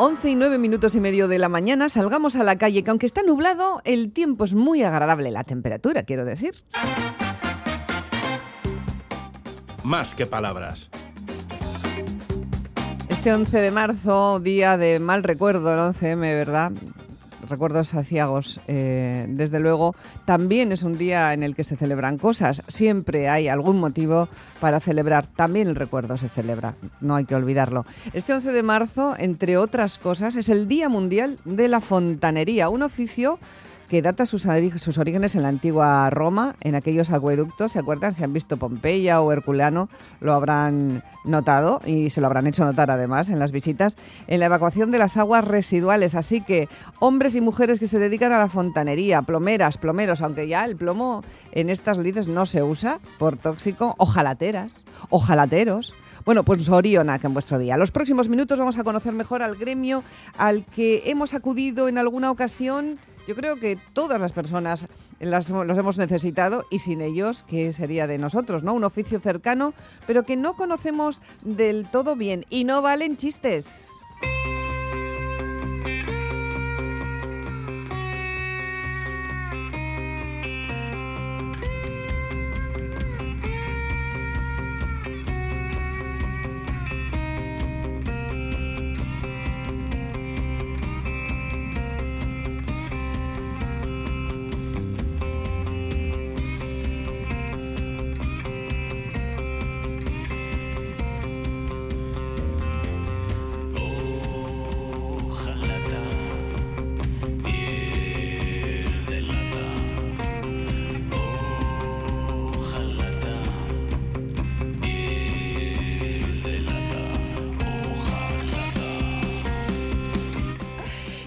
11 y 9 minutos y medio de la mañana, salgamos a la calle, que aunque está nublado, el tiempo es muy agradable, la temperatura, quiero decir. Más que palabras. Este 11 de marzo, día de mal recuerdo, el 11M, ¿verdad? Recuerdos aciagos, eh, desde luego, también es un día en el que se celebran cosas. Siempre hay algún motivo para celebrar. También el recuerdo se celebra, no hay que olvidarlo. Este 11 de marzo, entre otras cosas, es el Día Mundial de la Fontanería, un oficio que data sus, sus, orígenes en la antigua Roma, en aquellos acueductos, ¿se acuerdan? Si han visto Pompeya o Herculano, lo habrán notado y se lo habrán hecho notar además en las visitas, en la evacuación de las aguas residuales. Así que hombres y mujeres que se dedican a la fontanería, plomeras, plomeros, aunque ya el plomo en estas lides no se usa por tóxico, ojalateras, ojalateros. Bueno, pues Orionac en vuestro día. Los próximos minutos vamos a conocer mejor al gremio al que hemos acudido en alguna ocasión yo creo que todas las personas las, los hemos necesitado y sin ellos, ¿qué sería de nosotros? ¿no? Un oficio cercano, pero que no conocemos del todo bien y no valen chistes.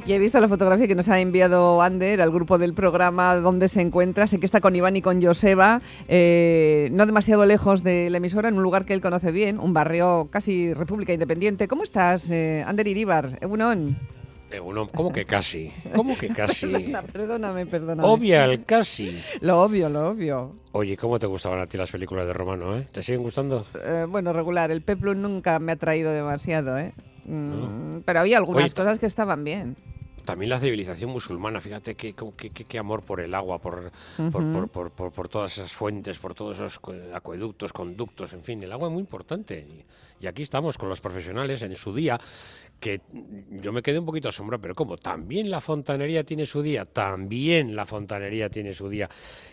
He visto la fotografía que nos ha enviado Ander al grupo del programa donde se encuentra. Sé que está con Iván y con Joseba, eh, no demasiado lejos de la emisora, en un lugar que él conoce bien, un barrio casi República Independiente. ¿Cómo estás, eh, Ander Iríbar? Egunon. Egunon, ¿cómo que casi? ¿Cómo que casi? perdóname, perdóname. Obvia el casi. Lo obvio, lo obvio. Oye, ¿cómo te gustaban a ti las películas de Romano, eh? ¿Te siguen gustando? Eh, bueno, regular. El Peplum nunca me ha traído demasiado, ¿eh? Mm, pero había algunas cosas que estaban bien. También la civilización musulmana, fíjate qué, qué, amor por el agua, por, por, todas esas fuentes, por todos esos acueductos, conductos, en fin, el agua es muy importante. Y, aquí estamos con los profesionales en su día, que yo me quedé un poquito asombrado, pero ¿cómo? También la fontanería tiene su día, también la fontanería tiene su día.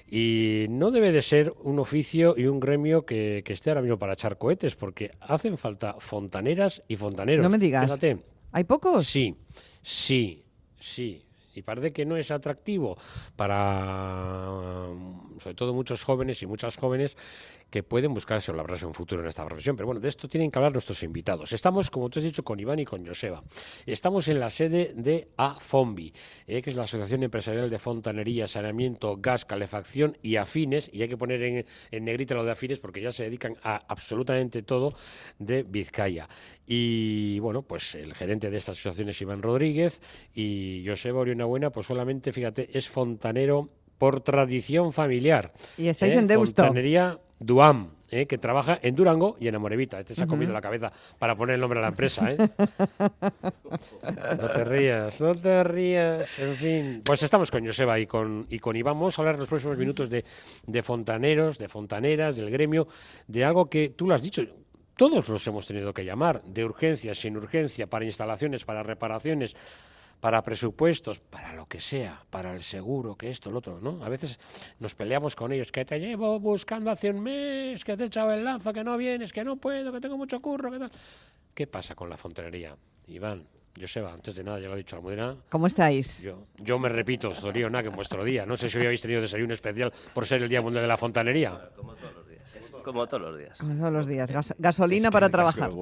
Y no debe de ser un oficio y un gremio que, esté ahora mismo para echar cohetes, porque hacen falta fontaneras y fontaneros. No me digas. Fíjate. ¿Hay pocos? Sí, sí. Sí, y parece que no es atractivo para, sobre todo, muchos jóvenes y muchas jóvenes que pueden buscarse la verdad un futuro en esta profesión. Pero bueno, de esto tienen que hablar nuestros invitados. Estamos, como tú has dicho, con Iván y con Joseba. Estamos en la sede de AFOMBI, eh, que es la Asociación Empresarial de Fontanería, Saneamiento, Gas, Calefacción y Afines. Y hay que poner en, en negrita lo de afines porque ya se dedican a absolutamente todo de Vizcaya. Y bueno, pues el gerente de esta asociación es Iván Rodríguez y Joseba Buena, pues solamente, fíjate, es fontanero por tradición familiar. Y estáis en Deusto. Fontanería Duam, ¿eh? que trabaja en Durango y en Amorevita. Este se ha comido la cabeza para poner el nombre a la empresa. ¿eh? no te rías, no te rías. En fin, pues estamos con Joseba y con, y con Iván. Vamos a hablar en los próximos minutos de, de fontaneros, de fontaneras, del gremio, de algo que tú lo has dicho. Todos los hemos tenido que llamar, de urgencia, sin urgencia, para instalaciones, para reparaciones, para presupuestos, para lo que sea, para el seguro, que esto, lo otro, ¿no? A veces nos peleamos con ellos, que te llevo buscando hace un mes, que te he echado el lazo, que no vienes, que no puedo, que tengo mucho curro, que tal. ¿Qué pasa con la fontanería, Iván? Joseba, antes de nada, ya lo ha dicho Almudena. ¿Cómo estáis? Yo, yo me repito, Zoriona, que en vuestro día. No sé si hoy habéis tenido desayuno especial por ser el Día Mundial de la Fontanería. Como todos los días. Como todos los días. gasolina para trabajar.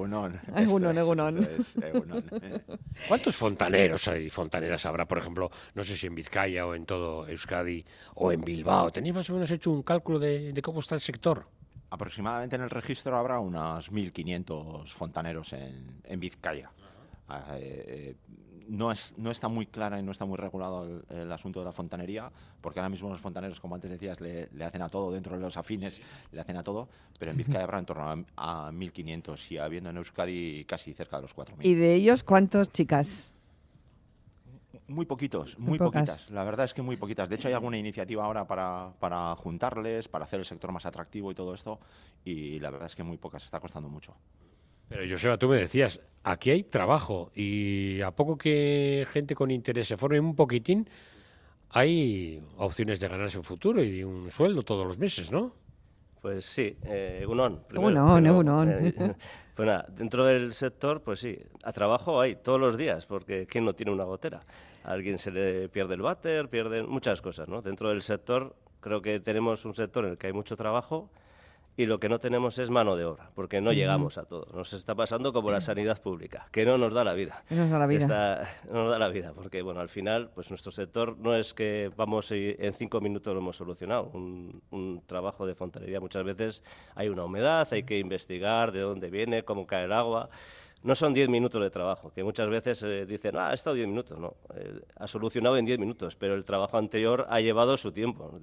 ¿Cuántos fontaneros hay, fontaneras habrá, por ejemplo, no sé si en Vizcaya o en todo Euskadi o en Bilbao? ¿Tenéis más o menos hecho un cálculo de, cómo está el sector? Aproximadamente en el registro habrá unos 1.500 fontaneros en, en Vizcaya. Eh, no, es, no está muy clara y no está muy regulado el, asunto de la fontanería, porque ahora mismo los fontaneros, como antes decías, le, hacen a todo, dentro de los afines le hacen a todo, pero en Vizcaya habrá en torno a, 1.500 y habiendo en Euskadi casi cerca de los 4.000. ¿Y de ellos cuántos chicas? Muy poquitos, muy, poquitas. La verdad es que muy poquitas. De hecho, hay alguna iniciativa ahora para, para juntarles, para hacer el sector más atractivo y todo esto, y la verdad es que muy pocas, está costando mucho. Pero Joseba, tú me decías, aquí hay trabajo y a poco que gente con interés se forme un poquitín, hay opciones de ganarse un futuro y un sueldo todos los meses, ¿no? Pues sí, eh, Egunon. Egunon, eh, pues nada, dentro del sector, pues sí, a trabajo hay todos los días, porque ¿quién no tiene una gotera? A alguien se le pierde el váter, pierden muchas cosas, ¿no? Dentro del sector creo que tenemos un sector en el que hay mucho trabajo y lo que no tenemos es mano de obra, porque no llegamos a todo. Nos está pasando como la sanidad pública, que no nos da la vida. No nos da la vida. no nos da la vida, porque bueno, al final, pues nuestro sector no es que vamos y en cinco minutos lo hemos solucionado. Un, un trabajo de fontanería muchas veces hay una humedad, hay que investigar de dónde viene, cómo cae el agua no son 10 minutos de trabajo, que muchas veces eh, dicen, ah, ha estado 10 minutos, no, eh, ha solucionado en 10 minutos, pero el trabajo anterior ha llevado su tiempo.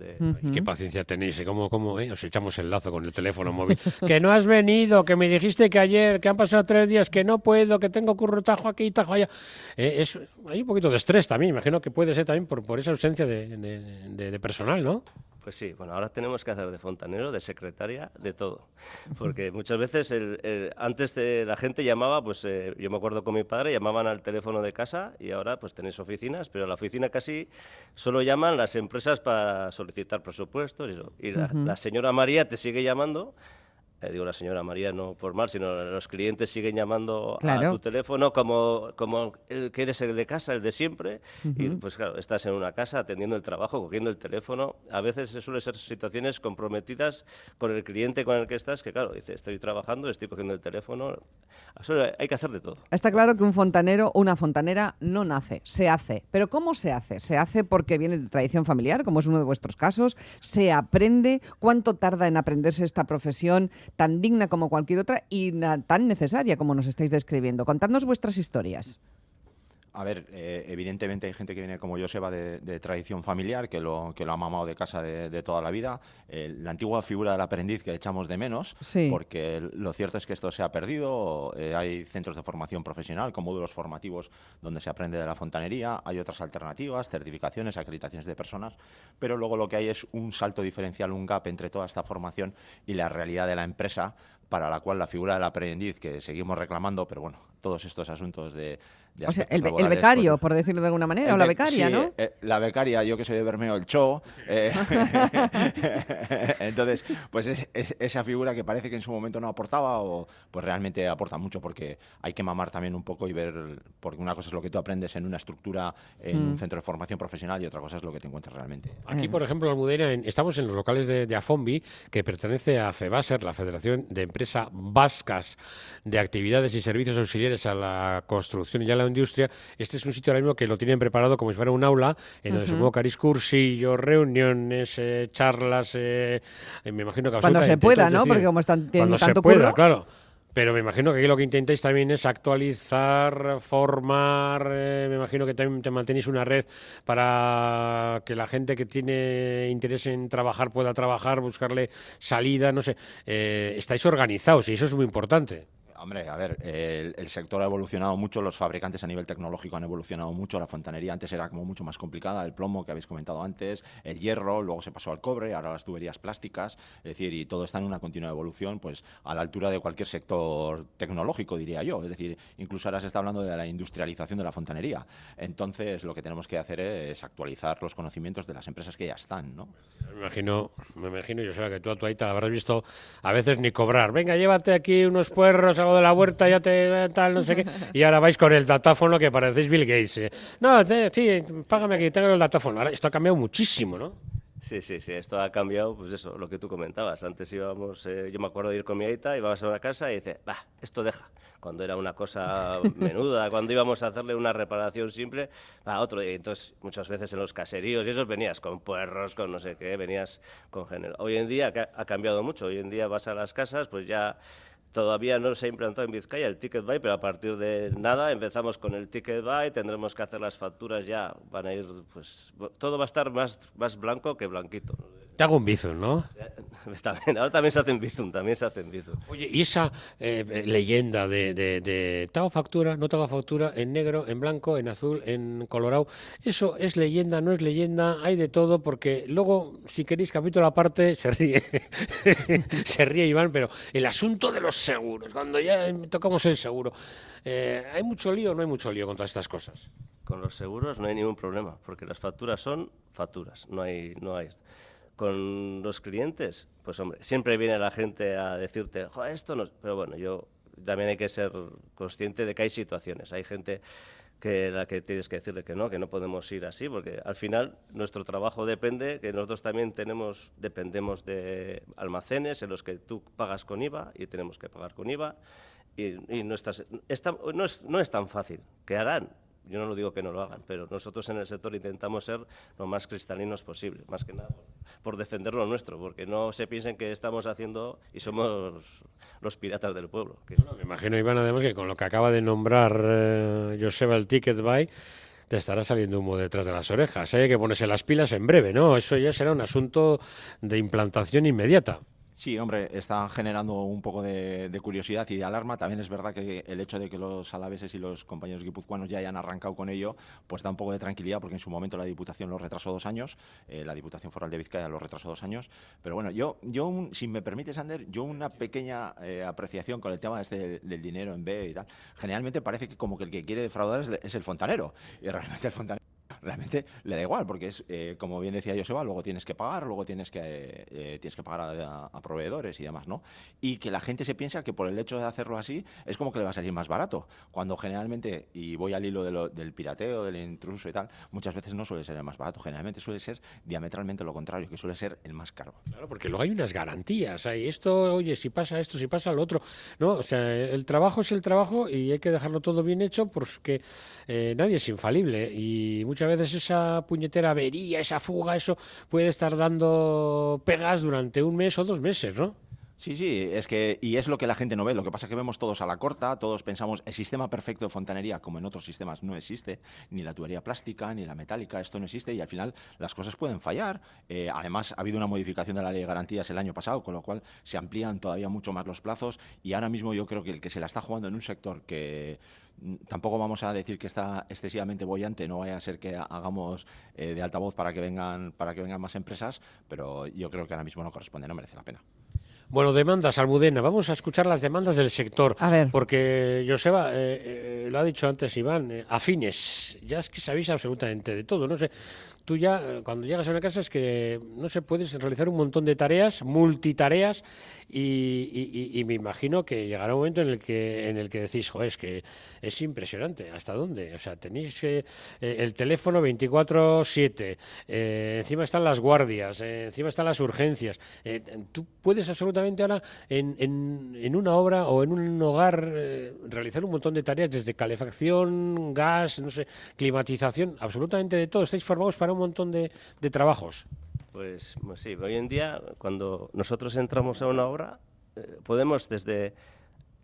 Qué paciencia tenéis, ¿eh? ¿Cómo, cómo eh? os echamos el lazo con el teléfono móvil? que no has venido, que me dijiste que ayer, que han pasado tres días, que no puedo, que tengo curro tajo aquí, tajo allá. es, hay un poquito de estrés también, imagino que puede ser también por, por esa ausencia de, de personal, ¿no? Pues sí, bueno, ahora tenemos que hacer de fontanero, de secretaria, de todo. Porque muchas veces, el, antes de, la gente llamaba, pues eh, yo me acuerdo con mi padre, llamaban al teléfono de casa y ahora pues tenéis oficinas, pero la oficina casi solo llaman las empresas para solicitar presupuestos y eso. Y la señora María te sigue llamando eh, digo la señora María no por mal, sino los clientes siguen llamando a tu teléfono como, como el que eres el de casa, el de siempre, y pues claro, estás en una casa atendiendo el trabajo, cogiendo el teléfono, a veces suelen ser situaciones comprometidas con el cliente con el que estás, que claro, dice, estoy trabajando, estoy cogiendo el teléfono, hay que hacer de todo. Está claro que un fontanero o una fontanera no nace, se hace, pero ¿cómo se hace? ¿Se hace porque viene de tradición familiar, como es uno de vuestros casos? ¿Se aprende? ¿Cuánto tarda en aprenderse esta profesión? Tan digna como cualquier otra y tan necesaria como nos estáis describiendo. Contadnos vuestras historias. A ver, eh, evidentemente hay gente que viene como Joseba de, de tradición familiar, que lo, que lo ha mamado de casa de, toda la vida. Eh, la antigua figura del aprendiz que echamos de menos, porque lo cierto es que esto se ha perdido. Eh, hay centros de formación profesional con módulos formativos donde se aprende de la fontanería. Hay otras alternativas, certificaciones, acreditaciones de personas. Pero luego lo que hay es un salto diferencial, un gap entre toda esta formación y la realidad de la empresa para la cual la figura del aprendiz, que seguimos reclamando, pero bueno, todos estos asuntos de, o sea, el, becario, pues, por decirlo de alguna manera, o la becaria, ¿no? Eh, la becaria, yo que soy de Bermeo, el Cho. Eh, entonces, pues es, esa figura que parece que en su momento no aportaba, o pues realmente aporta mucho, porque hay que mamar también un poco y ver, porque una cosa es lo que tú aprendes en una estructura, en un mm. centro de formación profesional, y otra cosa es lo que te encuentras realmente. Aquí, por ejemplo, Almudena, estamos en los locales de, de Afombi, que pertenece a FEBASER, la Federación de Empresas Vascas de Actividades y Servicios Auxiliares a la Construcción y a la industria, este es un sitio ahora mismo que lo tienen preparado como si fuera un aula, en donde uh -huh. supongo cursillos, reuniones, eh, charlas, eh, me imagino que... Cuando se pueda, ¿no? Porque como están teniendo cuando se pueda, claro. Pero me imagino que aquí lo que intentáis también es actualizar, formar, eh, me imagino que también te mantenéis una red para que la gente que tiene interés en trabajar pueda trabajar, buscarle salida, no sé. Eh, estáis organizados y eso es muy importante. Hombre, a ver, el, sector ha evolucionado mucho, los fabricantes a nivel tecnológico han evolucionado mucho, la fontanería antes era como mucho más complicada, el plomo que habéis comentado antes, el hierro, luego se pasó al cobre, ahora las tuberías plásticas, es decir, y todo está en una continua evolución, pues a la altura de cualquier sector tecnológico, diría yo, es decir, incluso ahora se está hablando de la industrialización de la fontanería. Entonces, lo que tenemos que hacer es actualizar los conocimientos de las empresas que ya están, ¿no? Me imagino, me imagino, yo sé que tú a tu ahí te habrás visto a veces ni cobrar. Venga, llévate aquí unos puerros, algo de la huerta, ya te tal, no sé qué. Y ahora vais con el datáfono que parecéis Bill Gates. ¿eh? No, sí, págame aquí, tengo el datáfono. Ahora esto ha cambiado muchísimo, ¿no? Sí, sí, sí, esto ha cambiado, pues eso, lo que tú comentabas. Antes íbamos, eh, yo me acuerdo de ir con mi aita, íbamos a una casa y dice, va, esto deja. Cuando era una cosa menuda, cuando íbamos a hacerle una reparación simple, va, otro día. Entonces, muchas veces en los caseríos y eso venías con puerros, con no sé qué, venías con género. Hoy en día ha cambiado mucho. Hoy en día vas a las casas, pues ya todavía no se ha implantado en Vizcaya el Ticket Buy, pero a partir de nada empezamos con el Ticket Buy, tendremos que hacer las facturas ya, van a ir, pues todo va a estar más, más blanco que blanquito. Te hago un bizum, ¿no? También, ahora también se hacen bizum, también se hacen bizum. Oye, y esa eh, leyenda de, de, te hago factura, no te hago factura, en negro, en blanco, en azul, en colorado, ¿eso es leyenda, no es leyenda? Hay de todo, porque luego, si queréis capítulo aparte, se ríe, se ríe Iván, pero el asunto de los seguros, cuando ya tocamos el seguro, eh, ¿hay mucho lío o no hay mucho lío con todas estas cosas? Con los seguros no hay ningún problema, porque las facturas son facturas, no hay... No hay con los clientes, pues hombre, siempre viene la gente a decirte, esto no... Pero bueno, yo también hay que ser consciente de que hay situaciones. Hay gente que la que tienes que decirle que no, que no podemos ir así, porque al final nuestro trabajo depende, que nosotros también tenemos, dependemos de almacenes en los que tú pagas con IVA y tenemos que pagar con IVA. Y, no, estás, no, es, no es tan fácil. ¿Qué harán? Yo no lo digo que no lo hagan, pero nosotros en el sector intentamos ser lo más cristalinos posible, más que nada por, defender lo nuestro, porque no se piensen que estamos haciendo y somos los piratas del pueblo. me imagino, Iván, además que con lo que acaba de nombrar eh, Joseba el Ticket Buy, te estará saliendo humo detrás de las orejas. Hay que ponerse las pilas en breve, ¿no? Eso ya será un asunto de implantación inmediata. Sí, hombre, está generando un poco de, curiosidad y de alarma. También es verdad que el hecho de que los alaveses y los compañeros guipuzcoanos ya hayan arrancado con ello, pues da un poco de tranquilidad porque en su momento la Diputación lo retrasó dos años, eh, la Diputación Foral de Vizcaya lo retrasó dos años. Pero bueno, yo, yo si me permite, Sander, yo una pequeña eh, apreciación con el tema este del, dinero en B y tal. Generalmente parece que como que el que quiere defraudar es, es el fontanero. Y realmente el fontanero realmente le da igual, porque es, eh, como bien decía Joseba, luego tienes que pagar, luego tienes que, eh, tienes que pagar a, proveedores y demás, ¿no? Y que la gente se piensa que por el hecho de hacerlo así es como que le va a salir más barato, cuando generalmente, y voy al hilo del pirateo, del intruso y tal, muchas veces no suele ser el más barato, generalmente suele ser diametralmente lo contrario, que suele ser el más caro. Claro, porque luego hay unas garantías, hay esto, oye, si pasa esto, si pasa lo otro, ¿no? O sea, el trabajo es el trabajo y hay que dejarlo todo bien hecho porque eh, nadie es infalible y muchas veces esa puñetera avería, esa fuga, eso puede estar dando pegas durante un mes o dos meses, ¿no? Sí, sí, es que, y es lo que la gente no ve. Lo que pasa es que vemos todos a la corta, todos pensamos, el sistema perfecto de fontanería, como en otros sistemas, no existe, ni la tubería plástica, ni la metálica, esto no existe, y al final las cosas pueden fallar. Eh, además, ha habido una modificación de la ley de garantías el año pasado, con lo cual se amplían todavía mucho más los plazos, y ahora mismo yo creo que el que se la está jugando en un sector que tampoco vamos a decir que está excesivamente bollante, no vaya a ser que hagamos eh, de altavoz para que vengan para que vengan más empresas, pero yo creo que ahora mismo no corresponde, no merece la pena. Bueno, demandas, Almudena. Vamos a escuchar las demandas del sector. A ver. Porque, Joseba, eh, eh, lo ha dicho antes Iván, afines. Ya es que sabéis absolutamente de todo. No sé, tú ya eh, cuando llegas a una casa es que no se puedes realizar un montón de tareas, multitareas, y, me imagino que llegará un momento en el que en el que decís, joder, es que es impresionante, ¿hasta dónde? O sea, tenéis eh, el teléfono 24/7, eh, encima están las guardias, encima están las urgencias. tú puedes absolutamente ahora en, en, en, una obra o en un hogar realizar un montón de tareas desde calefacción, gas, no sé, climatización, absolutamente de todo. Estáis formados para un montón de, trabajos. Pues, pues, sí, hoy en día cuando nosotros entramos a una obra eh, podemos desde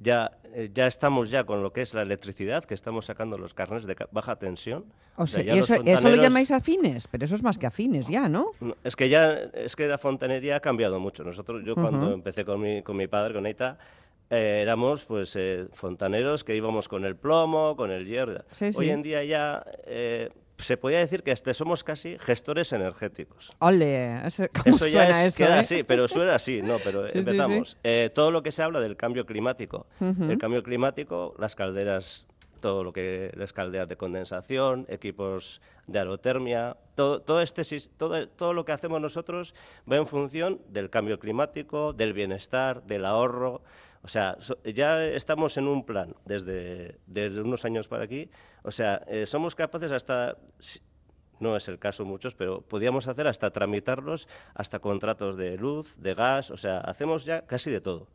ya eh, ya estamos ya con lo que es la electricidad, que estamos sacando los carnes de baja tensión. O sea, eso, lo llamáis afines, pero eso es más que afines ya, ¿no? Es que ya es que la fontanería ha cambiado mucho. Nosotros, yo cuando empecé con mi, con mi padre, con Eita, eh, éramos pues fontaneros que íbamos con el plomo, con el hierro. Hoy en día ya se podría decir que este somos casi gestores energéticos. Ole, eso, ya es, queda eh? así, pero suena así, no, pero empezamos. Eh, todo lo que se habla del cambio climático. El cambio climático, las calderas, todo lo que las calderas de condensación, equipos de aerotermia, todo, todo, este, todo, todo lo que hacemos nosotros va en función del cambio climático, del bienestar, del ahorro. O sea, ya estamos en un plan desde, desde, unos años para aquí. O sea, eh, somos capaces hasta, no es el caso muchos, pero podríamos hacer hasta tramitarlos, hasta contratos de luz, de gas, o sea, hacemos ya casi de todo.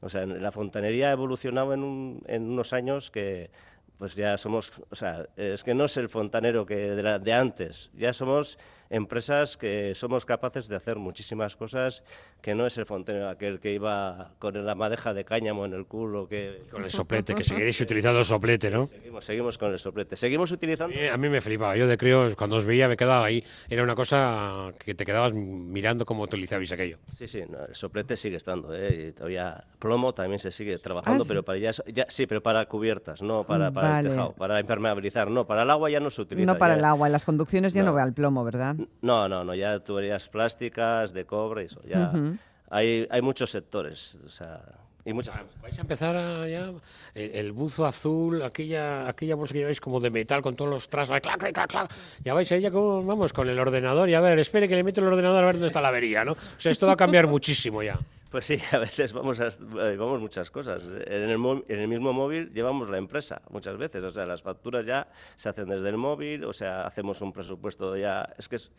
O sea, la fontanería ha evolucionado en, en unos años que pues ya somos, o sea, es que no es el fontanero que de antes, ya somos empresas que somos capaces de hacer muchísimas cosas que no es el fontanero aquel que iba con la madeja de cáñamo en el culo que con el soplete que seguiréis utilizando el soplete no seguimos, seguimos con el soplete. Seguimos utilizando a mí, me flipaba. Yo de creo cuando os veía me quedaba ahí. Era una cosa que te quedabas mirando cómo utilizabais aquello. Sí sí el soplete sigue estando ¿eh? y todavía plomo también se sigue trabajando ah, pero para ya, sí pero para cubiertas no para, para el tejado para impermeabilizar no para el agua ya no se utiliza no para el agua en las conducciones ya no, ve al plomo verdad no no no ya tuberías plásticas de cobre eso ya hay, hay muchos sectores, o sea, y muchas ah, Vais a empezar a, ya el, buzo azul, aquella aquella bolsa que lleváis como de metal con todos los trazos, clac, clac, clac, ya vais ahí ya como, vamos, con el ordenador y a ver, espere que le meto el ordenador a ver dónde está la avería, ¿no? O sea, esto va a cambiar muchísimo ya. Pues sí, a veces vamos a eh, vamos muchas cosas. En el, en el mismo móvil llevamos la empresa muchas veces, o sea, las facturas ya se hacen desde el móvil, o sea, hacemos un presupuesto ya, es que es,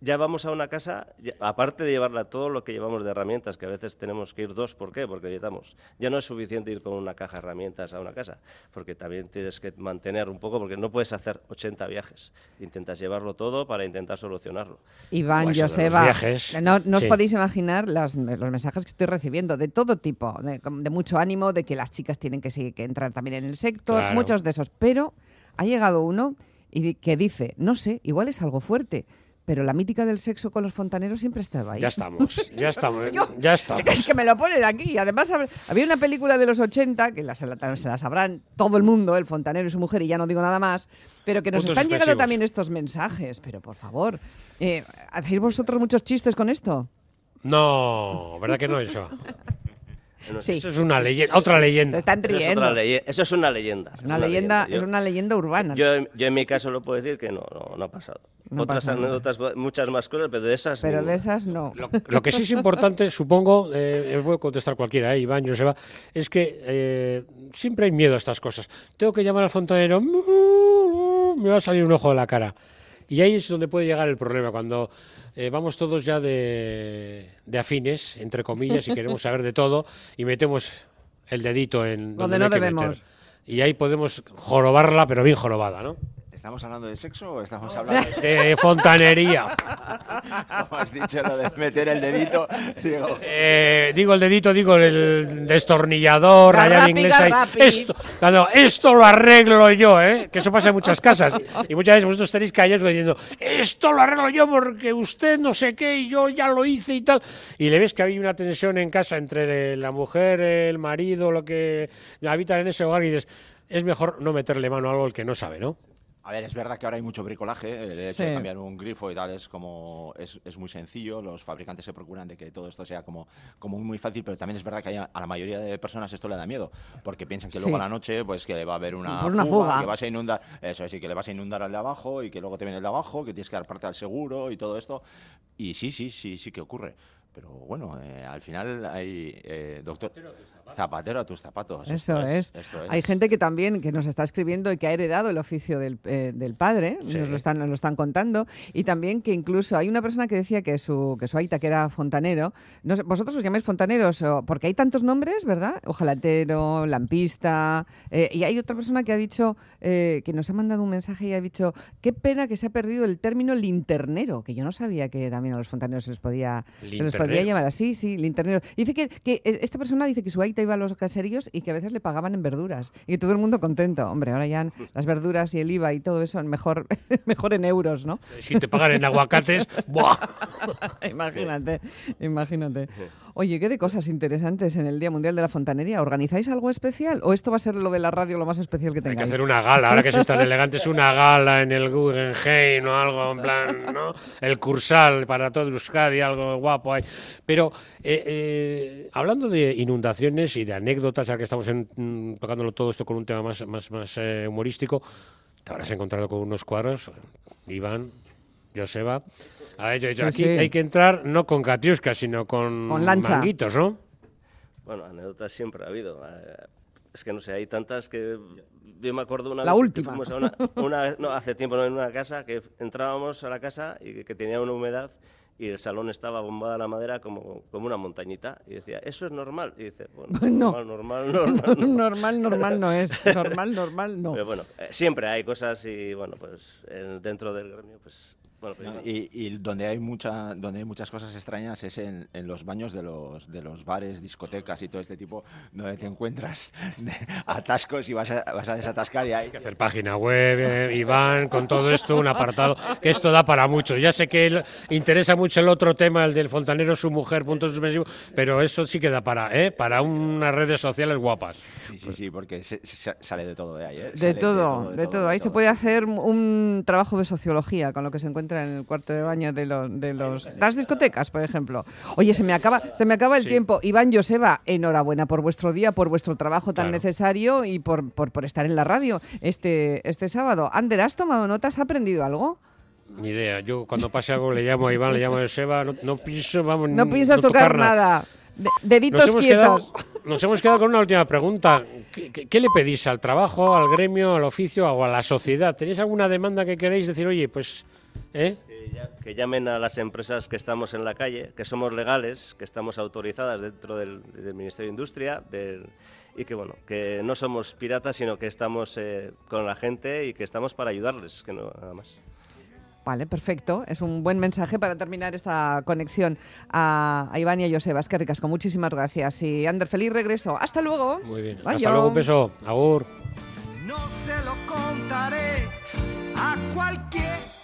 ya vamos a una casa, aparte de llevarla todo lo que llevamos de herramientas, que a veces tenemos que ir dos, ¿por qué? Porque necesitamos. Ya no es suficiente ir con una caja de herramientas a una casa, porque también tienes que mantener un poco, porque no puedes hacer 80 viajes. Intentas llevarlo todo para intentar solucionarlo. Iván, pues Joseba, no, no os podéis imaginar los mensajes que estoy recibiendo de todo tipo, de, mucho ánimo, de que las chicas tienen que, que entrar también en el sector, muchos de esos. Pero ha llegado uno y que dice, no sé, igual es algo fuerte pero la mítica del sexo con los fontaneros siempre estaba ahí. Ya estamos, ya estamos, ya estamos. Es que me lo ponen aquí. Además, había una película de los 80, que se la sabrán todo el mundo, el fontanero y su mujer, y ya no digo nada más, pero que nos están llegando también estos mensajes. Pero por favor, eh, ¿hacéis vosotros muchos chistes con esto? No, ¿verdad que no eso? Eso es una leyenda, otra leyenda. Se están riendo. Eso es, una leyenda. Es una leyenda, es una leyenda urbana. Yo, en mi caso lo puedo decir que no, no, ha pasado. Otras anécdotas, muchas más cosas, pero de esas. Pero de esas no. Lo, que sí es importante, supongo, eh, voy a contestar cualquiera, eh, Iván, Joseba, es que eh, siempre hay miedo a estas cosas. Tengo que llamar al fontanero, me va a salir un ojo de la cara. Y ahí es donde puede llegar el problema, cuando eh, vamos todos ya de, de, afines, entre comillas, y queremos saber de todo, y metemos el dedito en donde, no, debemos. Y ahí podemos jorobarla, pero bien jorobada, ¿no? ¿Estamos hablando de sexo o estamos hablando de fontanería? Como has dicho lo de meter el dedito, digo. Eh, digo el dedito, digo el destornillador, rayar inglesa. Esto, esto lo arreglo yo, ¿eh? Que eso pasa en muchas casas. Y muchas veces vosotros tenéis callados diciendo, esto lo arreglo yo porque usted no sé qué y yo ya lo hice y tal. Y le ves que hay una tensión en casa entre la mujer, el marido, lo que habitan en ese hogar y dices, es mejor no meterle mano a algo el que no sabe, ¿no? A ver, es verdad que ahora hay mucho bricolaje, el hecho de cambiar un grifo y tal es como es, es, muy sencillo, los fabricantes se procuran de que todo esto sea como, como muy fácil, pero también es verdad que a, la mayoría de personas esto le da miedo, porque piensan que luego a la noche pues que va a haber una, pues fuga, que vas a inundar, eso sí, que le vas a inundar al de abajo y que luego te viene el de abajo, que tienes que dar parte al seguro y todo esto. Y sí, sí, sí, sí que ocurre. Pero bueno, eh, al final hay, eh, doctor, zapatero a tus zapatos. Eso es. Hay gente que también que nos está escribiendo y que ha heredado el oficio del, eh, del padre, nos, lo están, nos lo están contando, y también que incluso hay una persona que decía que su, que su aita, que era fontanero, no vosotros os llamáis fontaneros, porque hay tantos nombres, ¿verdad? Ojalatero, lampista, y hay otra persona que ha dicho, que nos ha mandado un mensaje y ha dicho, qué pena que se ha perdido el término linternero, que yo no sabía que también a los fontaneros se les podía podría llamar así, sí, linternero. Dice que, que, esta persona dice que su aita iba a los caseríos y que a veces le pagaban en verduras. Y todo el mundo contento. Hombre, ahora ya las verduras y el IVA y todo eso mejor, mejor en euros, ¿no? Si te pagan en aguacates, ¡buah! imagínate, imagínate. Oye, qué de cosas interesantes en el Día Mundial de la Fontanería. ¿Organizáis algo especial o esto va a ser lo de la radio lo más especial que tengáis? Hay que hacer una gala, ahora que sois tan elegantes, una gala en el Guggenheim o algo en plan, ¿no? El Cursal para todo Euskadi, algo guapo ahí. Pero eh, eh, hablando de inundaciones y de anécdotas, ya que estamos mm, tocándolo todo esto con un tema más, más, más eh, humorístico, te habrás encontrado con unos cuadros, Iván, Joseba. aquí hay que entrar no con catiusca, sino con, con manguitos, ¿no? Bueno, anécdotas siempre ha habido. Es que no sé, hay tantas que yo me acuerdo una la vez última. que fuimos a una, no, hace tiempo en una casa que entrábamos a la casa y que tenía una humedad y el salón estaba bombada la madera como, como una montañita. Y decía, ¿eso es normal? Y dice, bueno, normal, normal, normal, normal, normal no es. Normal, normal no. Pero bueno, eh, siempre hay cosas y bueno, pues dentro del gremio, pues y, donde hay mucha, donde hay muchas cosas extrañas es en, los baños de los, de los bares, discotecas y todo este tipo, donde te encuentras atascos y vas a, vas a desatascar y hay... que hacer página web, eh, Iván, con todo esto, un apartado, que esto da para mucho. Ya sé que interesa mucho el otro tema, el del fontanero, su mujer, puntos suspensivos, pero eso sí que da para, ¿eh? para unas redes sociales guapas. Sí, sí, sí, porque sale de todo de ahí. ¿eh? De, todo, de, todo, Ahí se puede hacer un trabajo de sociología con lo que se encuentra en el cuarto de baño de los, de los las discotecas, por ejemplo. Oye, se me acaba, se me acaba el tiempo. Iván Joseba, enhorabuena por vuestro día, por vuestro trabajo tan necesario y por, por, por, estar en la radio este, este sábado. Ander, ¿has tomado notas? ¿Has aprendido algo? Ni idea. Yo cuando pase algo le llamo a Iván, le llamo a Joseba, no, no pienso, vamos, no piensas tocar, nada. deditos nos quietos. nos hemos quedado con una última pregunta. ¿Qué, le pedís al trabajo, al gremio, al oficio o a la sociedad? ¿Tenéis alguna demanda que queréis decir, oye, pues... ¿eh? Que, llamen a las empresas que estamos en la calle, que somos legales, que estamos autorizadas dentro del, Ministerio de Industria y que bueno, que no somos piratas, sino que estamos eh, con la gente y que estamos para ayudarles, que no nada más. Vale, perfecto. Es un buen mensaje para terminar esta conexión a, Iván y a Joseba. Es que ricasco. Muchísimas gracias. Y Ander, feliz regreso. Hasta luego. Muy bien. Hasta luego, un beso. Agur. No se lo contaré a cualquier